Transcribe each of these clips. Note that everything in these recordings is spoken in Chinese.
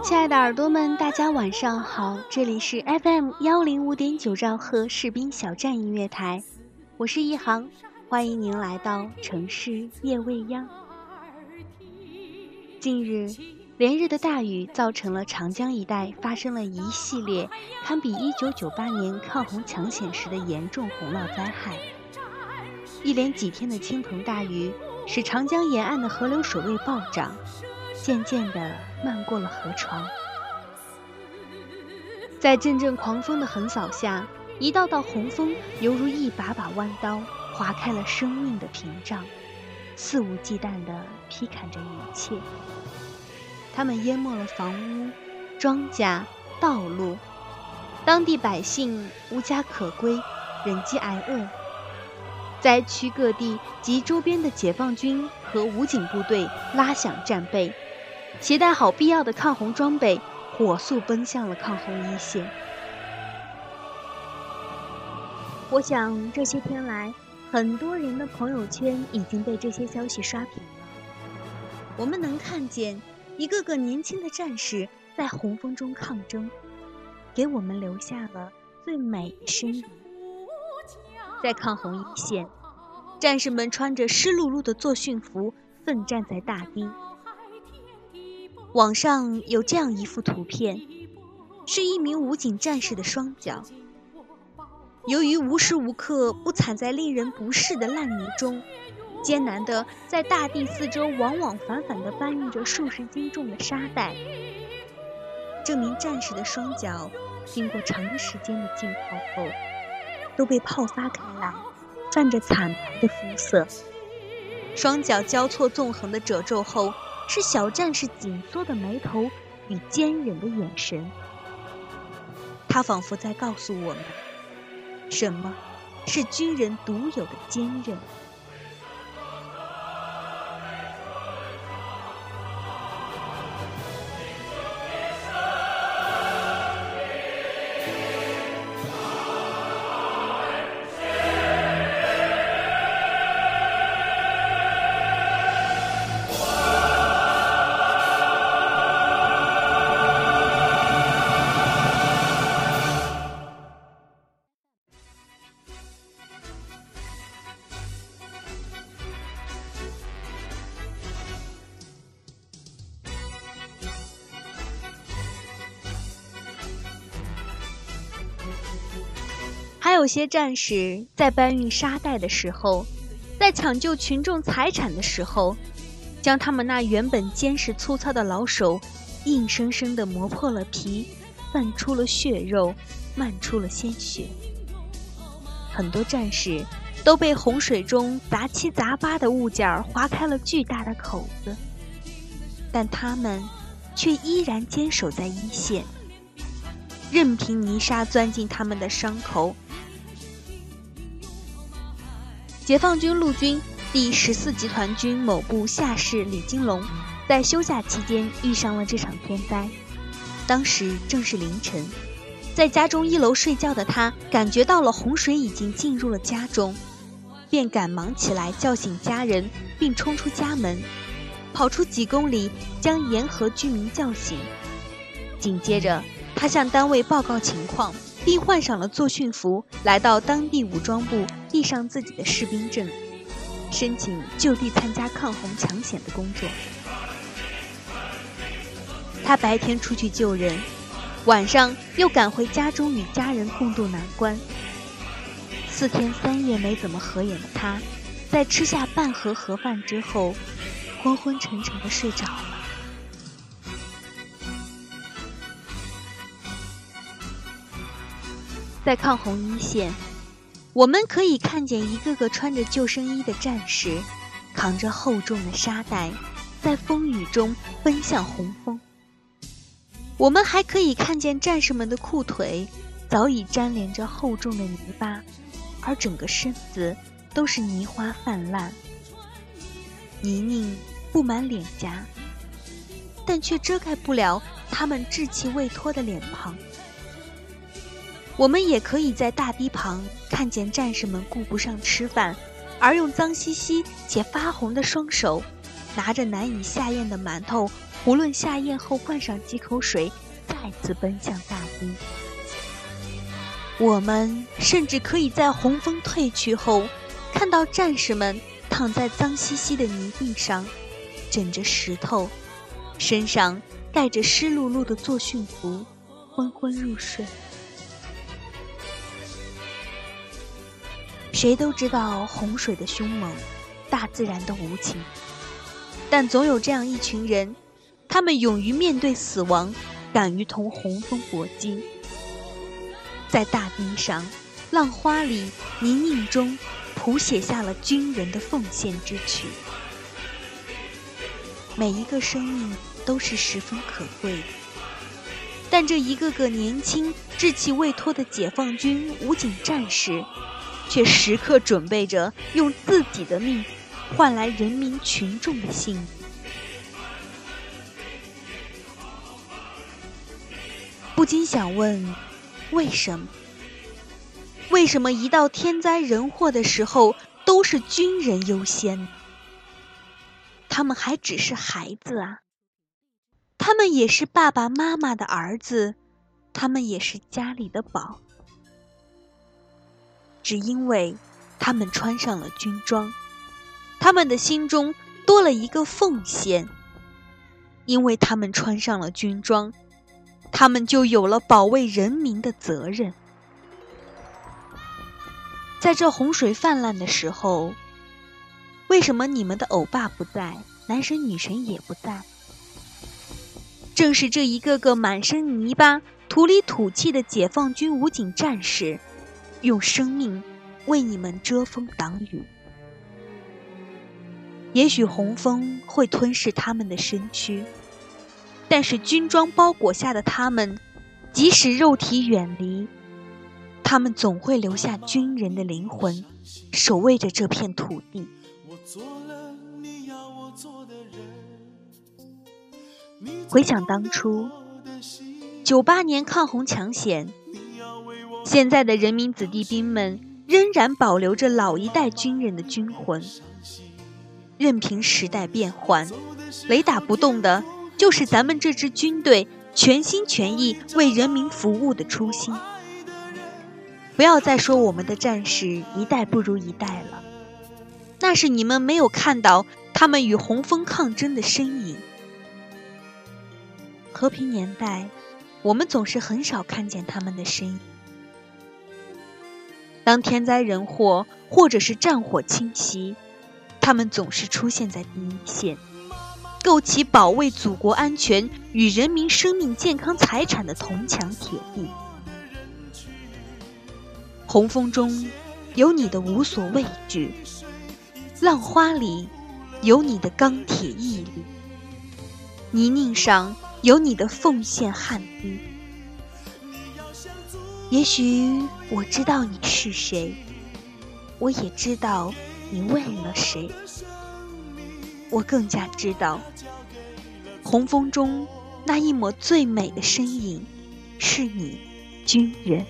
亲爱的耳朵们，大家晚上好，这里是 FM 幺零五点九兆赫士兵小站音乐台，我是一航，欢迎您来到城市夜未央。近日，连日的大雨造成了长江一带发生了一系列堪比一九九八年抗洪抢险时的严重洪涝灾害。一连几天的倾盆大雨，使长江沿岸的河流水位暴涨。渐渐地漫过了河床，在阵阵狂风的横扫下，一道道洪峰犹如一把把弯刀，划开了生命的屏障，肆无忌惮地劈砍着一切。它们淹没了房屋、庄稼、道路，当地百姓无家可归，忍饥挨饿。灾区各地及周边的解放军和武警部队拉响战备。携带好必要的抗洪装备，火速奔向了抗洪一线。我想这些天来，很多人的朋友圈已经被这些消息刷屏了。我们能看见一个个年轻的战士在洪峰中抗争，给我们留下了最美的身影。在抗洪一线，战士们穿着湿漉漉的作训服，奋战在大堤。网上有这样一幅图片，是一名武警战士的双脚。由于无时无刻不踩在令人不适的烂泥中，艰难地在大地四周往往反反地搬运着数十斤重的沙袋。这名战士的双脚经过长时间的浸泡后，都被泡发开来，泛着惨白的肤色。双脚交错纵横的褶皱后。是小战士紧缩的眉头与坚忍的眼神，他仿佛在告诉我们，什么是军人独有的坚韧。有些战士在搬运沙袋的时候，在抢救群众财产的时候，将他们那原本坚实粗糙的老手，硬生生地磨破了皮，泛出了血肉，漫出了鲜血。很多战士都被洪水中杂七杂八的物件划开了巨大的口子，但他们却依然坚守在一线，任凭泥沙钻进他们的伤口。解放军陆军第十四集团军某部下士李金龙，在休假期间遇上了这场天灾。当时正是凌晨，在家中一楼睡觉的他，感觉到了洪水已经进入了家中，便赶忙起来叫醒家人，并冲出家门，跑出几公里将沿河居民叫醒。紧接着，他向单位报告情况。并换上了作训服，来到当地武装部递上自己的士兵证，申请就地参加抗洪抢险的工作。他白天出去救人，晚上又赶回家中与家人共度难关。四天三夜没怎么合眼的他，在吃下半盒盒饭之后，昏昏沉沉的睡着了。在抗洪一线，我们可以看见一个个穿着救生衣的战士，扛着厚重的沙袋，在风雨中奔向洪峰。我们还可以看见战士们的裤腿早已沾连着厚重的泥巴，而整个身子都是泥花泛滥，泥泞布满脸颊，但却遮盖不了他们稚气未脱的脸庞。我们也可以在大堤旁看见战士们顾不上吃饭，而用脏兮兮且发红的双手，拿着难以下咽的馒头，囫囵下咽后灌上几口水，再次奔向大堤。我们甚至可以在洪峰退去后，看到战士们躺在脏兮兮的泥地上，枕着石头，身上带着湿漉漉的作训服，昏昏入睡。谁都知道洪水的凶猛，大自然的无情，但总有这样一群人，他们勇于面对死亡，敢于同洪峰搏击，在大堤上、浪花里、泥泞中，谱写下了军人的奉献之曲。每一个生命都是十分可贵的，但这一个个年轻、志气未脱的解放军武警战士。却时刻准备着用自己的命换来人民群众的幸福。不禁想问：为什么？为什么一到天灾人祸的时候都是军人优先？他们还只是孩子啊！他们也是爸爸妈妈的儿子，他们也是家里的宝。只因为，他们穿上了军装，他们的心中多了一个奉献。因为他们穿上了军装，他们就有了保卫人民的责任。在这洪水泛滥的时候，为什么你们的欧巴不在，男神女神也不在？正是这一个个满身泥巴、土里土气的解放军武警战士。用生命为你们遮风挡雨。也许洪峰会吞噬他们的身躯，但是军装包裹下的他们，即使肉体远离，他们总会留下军人的灵魂，守卫着这片土地。回想当初，九八年抗洪抢险。现在的人民子弟兵们仍然保留着老一代军人的军魂，任凭时代变换，雷打不动的，就是咱们这支军队全心全意为人民服务的初心。不要再说我们的战士一代不如一代了，那是你们没有看到他们与洪峰抗争的身影。和平年代，我们总是很少看见他们的身影。当天灾人祸或者是战火侵袭，他们总是出现在第一线，构起保卫祖国安全与人民生命健康财产的铜墙铁壁。洪峰中有你的无所畏惧，浪花里有你的钢铁毅力，泥泞上有你的奉献汗滴。也许我知道你是谁，我也知道你为了谁。我更加知道，红枫中那一抹最美的身影，是你，军人。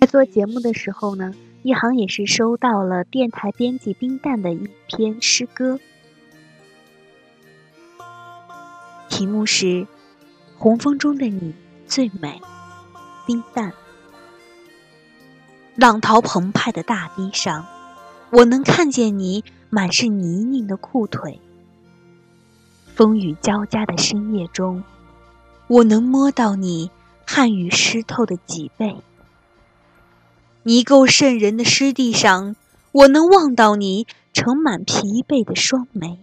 在做节目的时候呢，一航也是收到了电台编辑冰淡的一篇诗歌，题目是《红枫中的你最美，冰淡。浪涛澎湃的大堤上，我能看见你满是泥泞的裤腿。风雨交加的深夜中，我能摸到你汗雨湿透的脊背。泥垢渗人的湿地上，我能望到你盛满疲惫的双眉。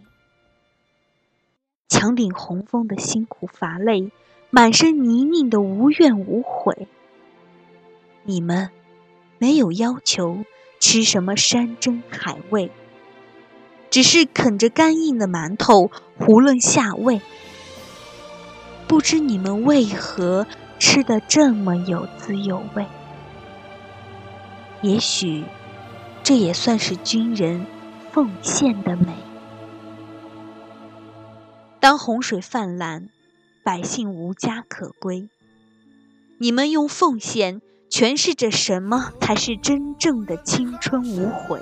强顶红枫的辛苦乏累，满身泥泞的无怨无悔。你们没有要求吃什么山珍海味。只是啃着干硬的馒头，胡论下味。不知你们为何吃得这么有滋有味？也许，这也算是军人奉献的美。当洪水泛滥，百姓无家可归，你们用奉献诠释着什么才是真正的青春无悔？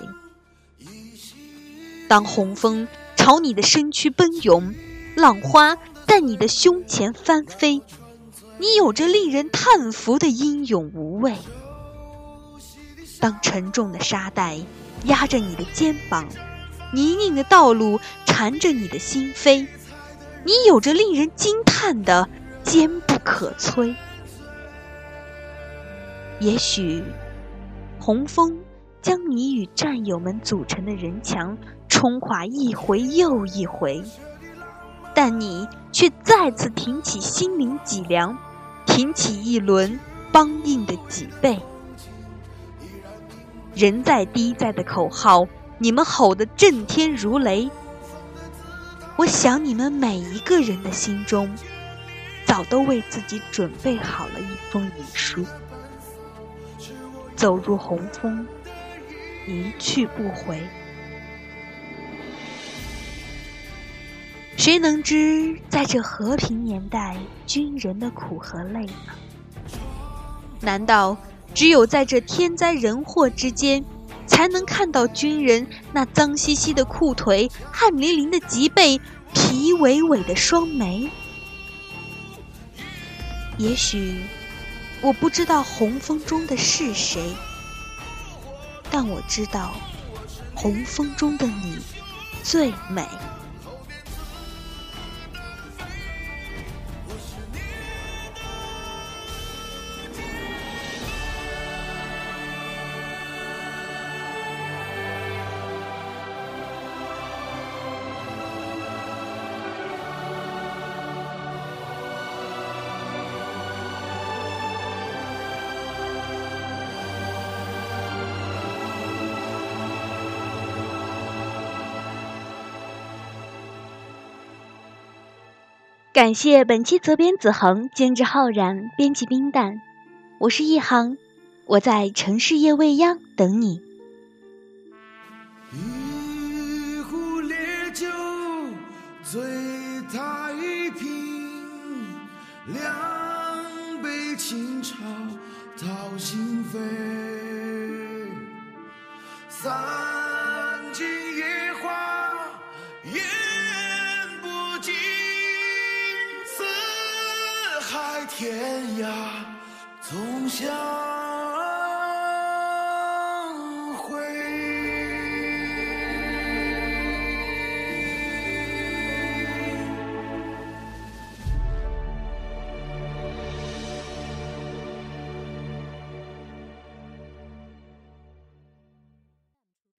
当洪峰朝你的身躯奔涌，浪花在你的胸前翻飞，你有着令人叹服的英勇无畏。当沉重的沙袋压着你的肩膀，泥泞的道路缠着你的心扉，你有着令人惊叹的坚不可摧。也许，洪峰将你与战友们组成的人墙。冲垮一回又一回，但你却再次挺起心灵脊梁，挺起一轮梆硬的脊背。人在低在的口号，你们吼得震天如雷。我想你们每一个人的心中，早都为自己准备好了一封遗书，走入红枫，一去不回。谁能知，在这和平年代，军人的苦和累呢？难道只有在这天灾人祸之间，才能看到军人那脏兮兮的裤腿、汗淋淋的脊背、皮萎萎的双眉？也许我不知道红枫中的是谁，但我知道，红枫中的你最美。感谢本期责编子恒、监制浩然、编辑冰淡，我是一航，我在城市夜未央等你。一壶烈酒醉太平，两杯清茶掏心扉，三。天涯，总相。